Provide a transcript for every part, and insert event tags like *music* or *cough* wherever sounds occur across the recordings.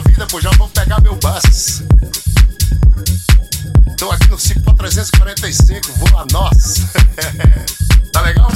vida, pô, já vamos pegar meu bus. Tô aqui no Cipó 345, vou a nós. *laughs* tá legal?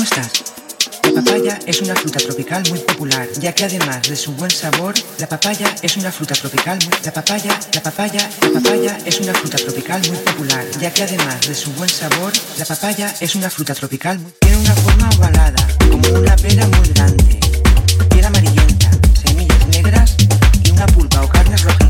¿Cómo estás? La papaya es una fruta tropical muy popular, ya que además de su buen sabor, la papaya es una fruta tropical muy la papaya, la papaya, la papaya es una fruta tropical muy popular, ya que además de su buen sabor, la papaya es una fruta tropical muy tiene una forma ovalada, como una pera muy grande, piel amarillenta, semillas negras y una pulpa o carne rojiza.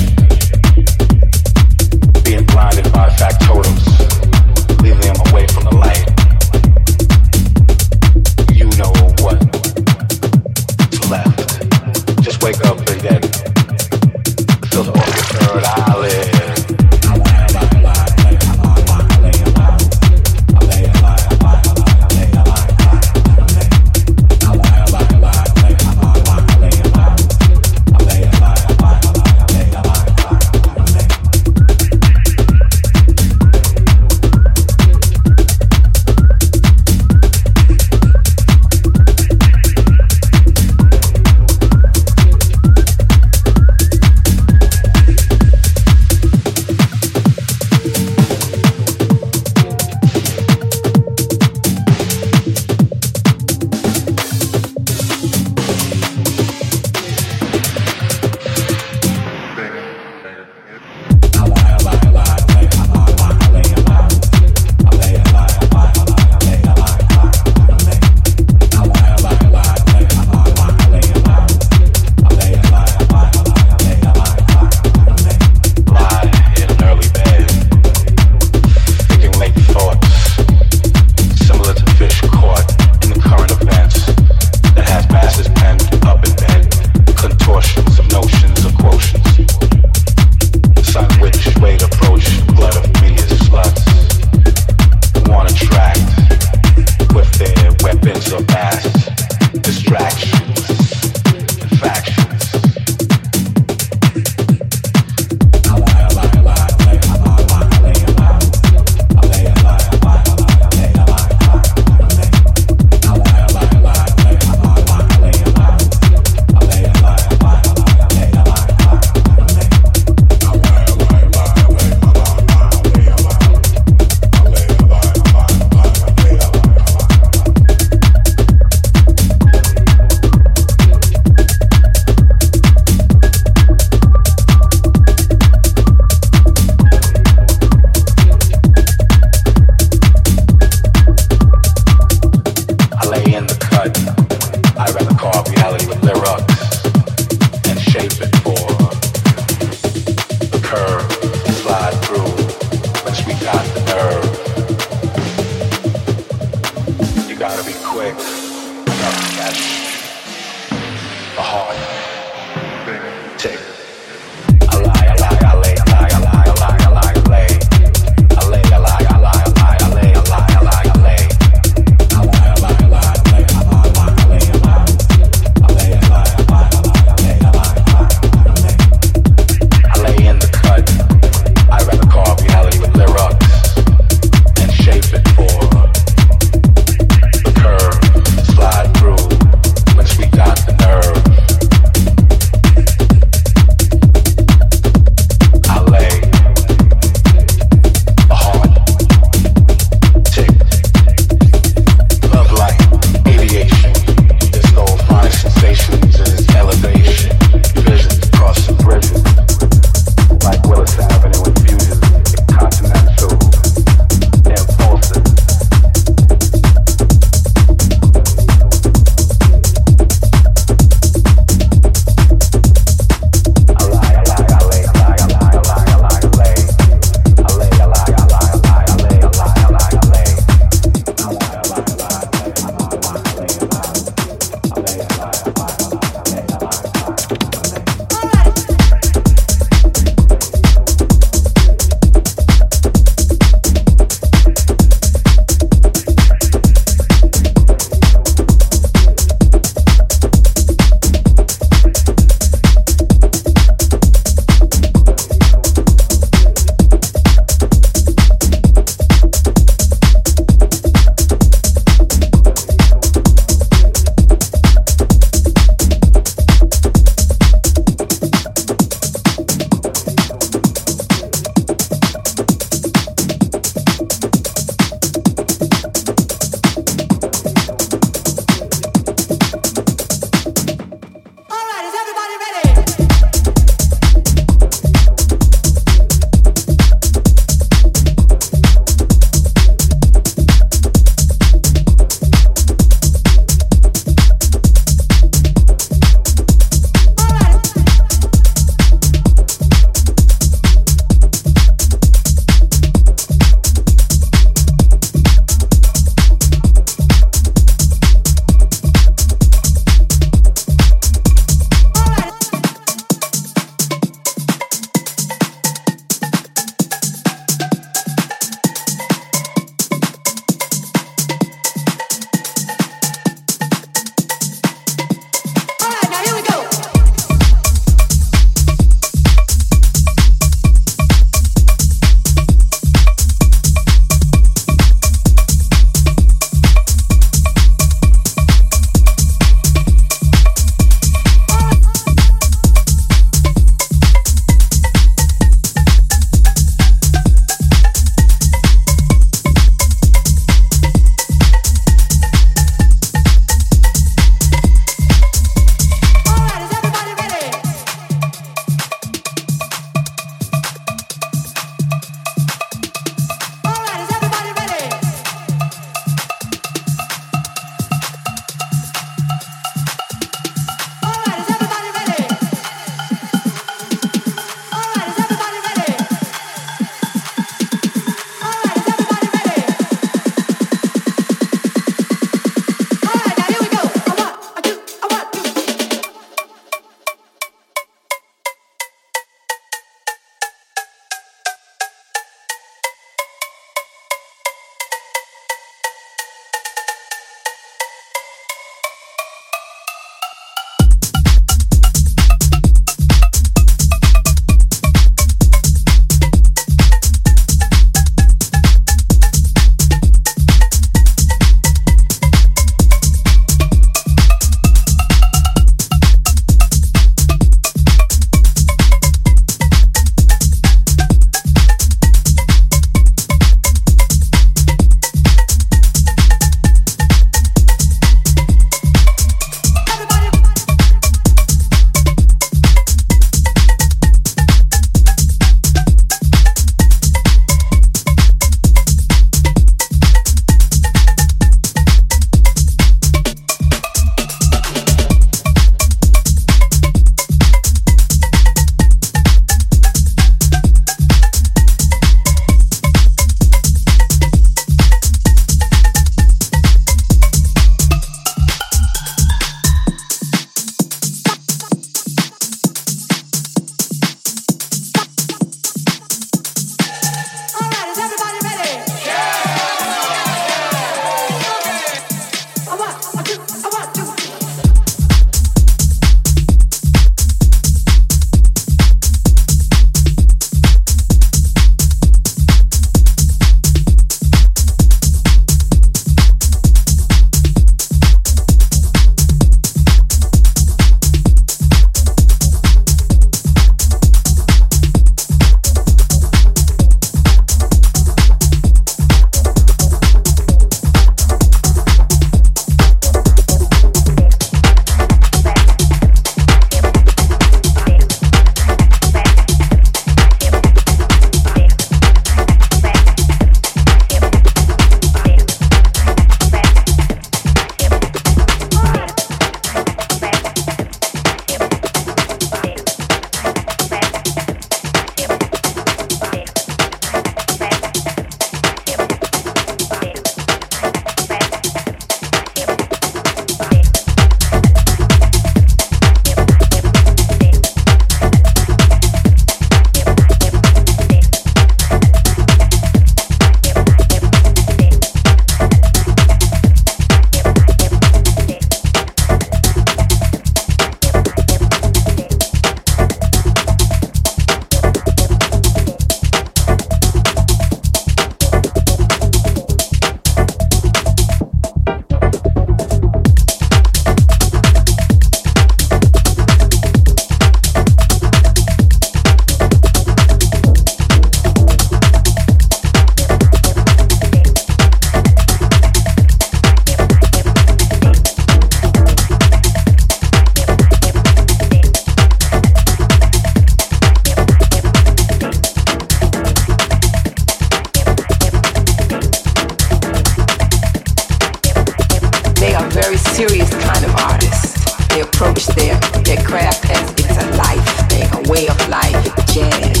they are very serious kind of artists. They approach their, their craft as it's a life a way of life, jazz.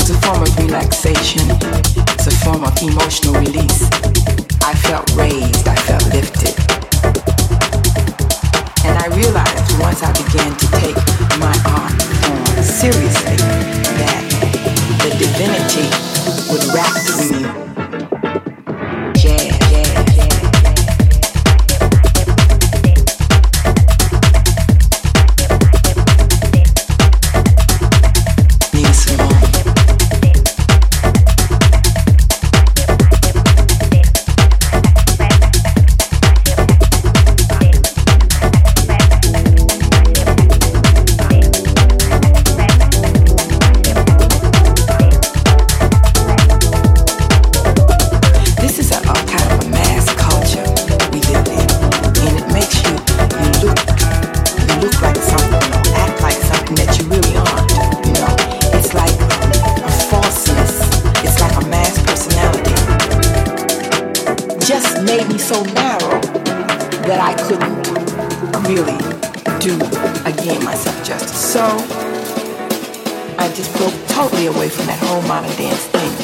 It's a form of relaxation. It's a form of emotional release. I felt raised. I felt lifted. And I realized once I began to take my art form seriously that the divinity would wrap through me So I just broke totally away from that whole modern dance thing.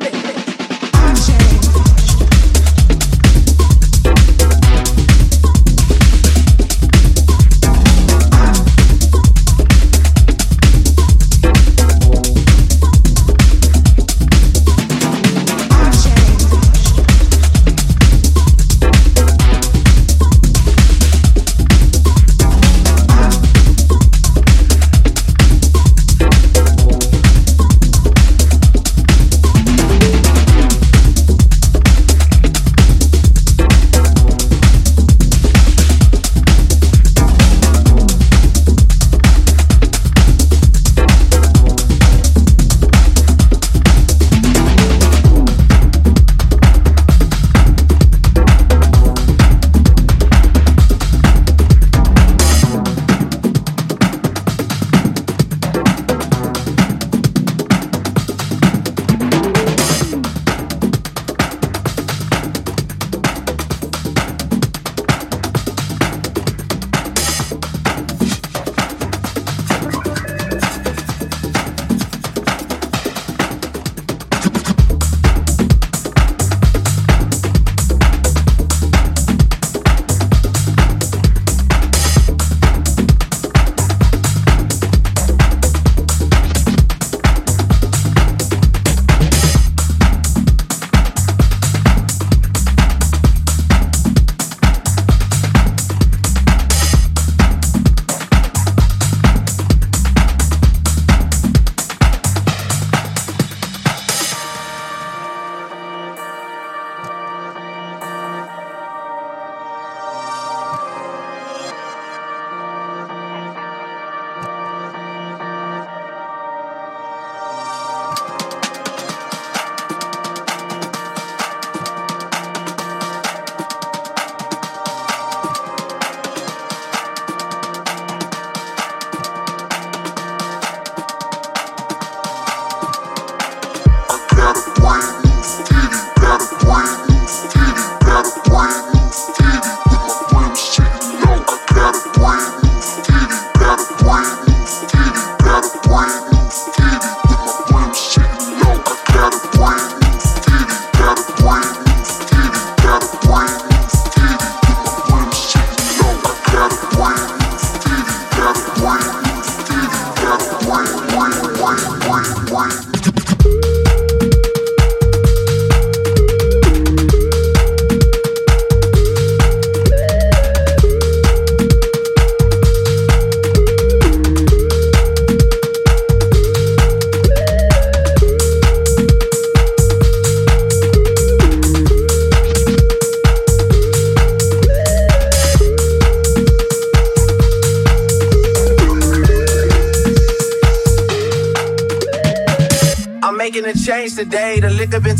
me.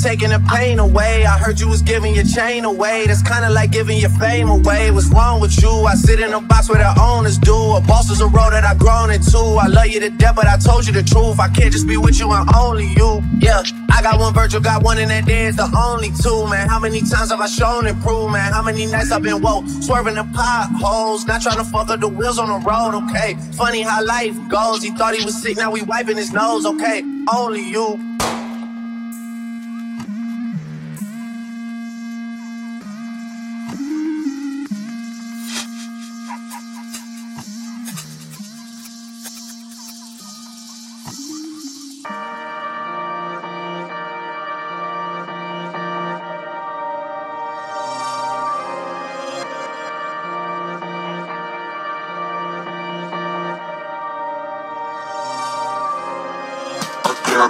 Taking the pain away. I heard you was giving your chain away. That's kinda like giving your fame away. What's wrong with you? I sit in a box where the owners do. A boss is a role that I've grown into. I love you to death, but I told you the truth. I can't just be with you and only you. Yeah, I got one virtual, got one in that. It's the only two, man. How many times have I shown improvement? How many nights I've been woke, swerving the potholes, not trying to fuck up the wheels on the road, okay? Funny how life goes. He thought he was sick, now we wiping his nose, okay? Only you.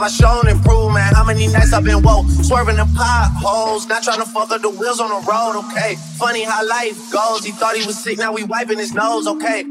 have I shown improvement? How many nights I've been woke, swerving the potholes, not trying to fuck up the wheels on the road, okay? Funny how life goes. He thought he was sick, now we wiping his nose, okay?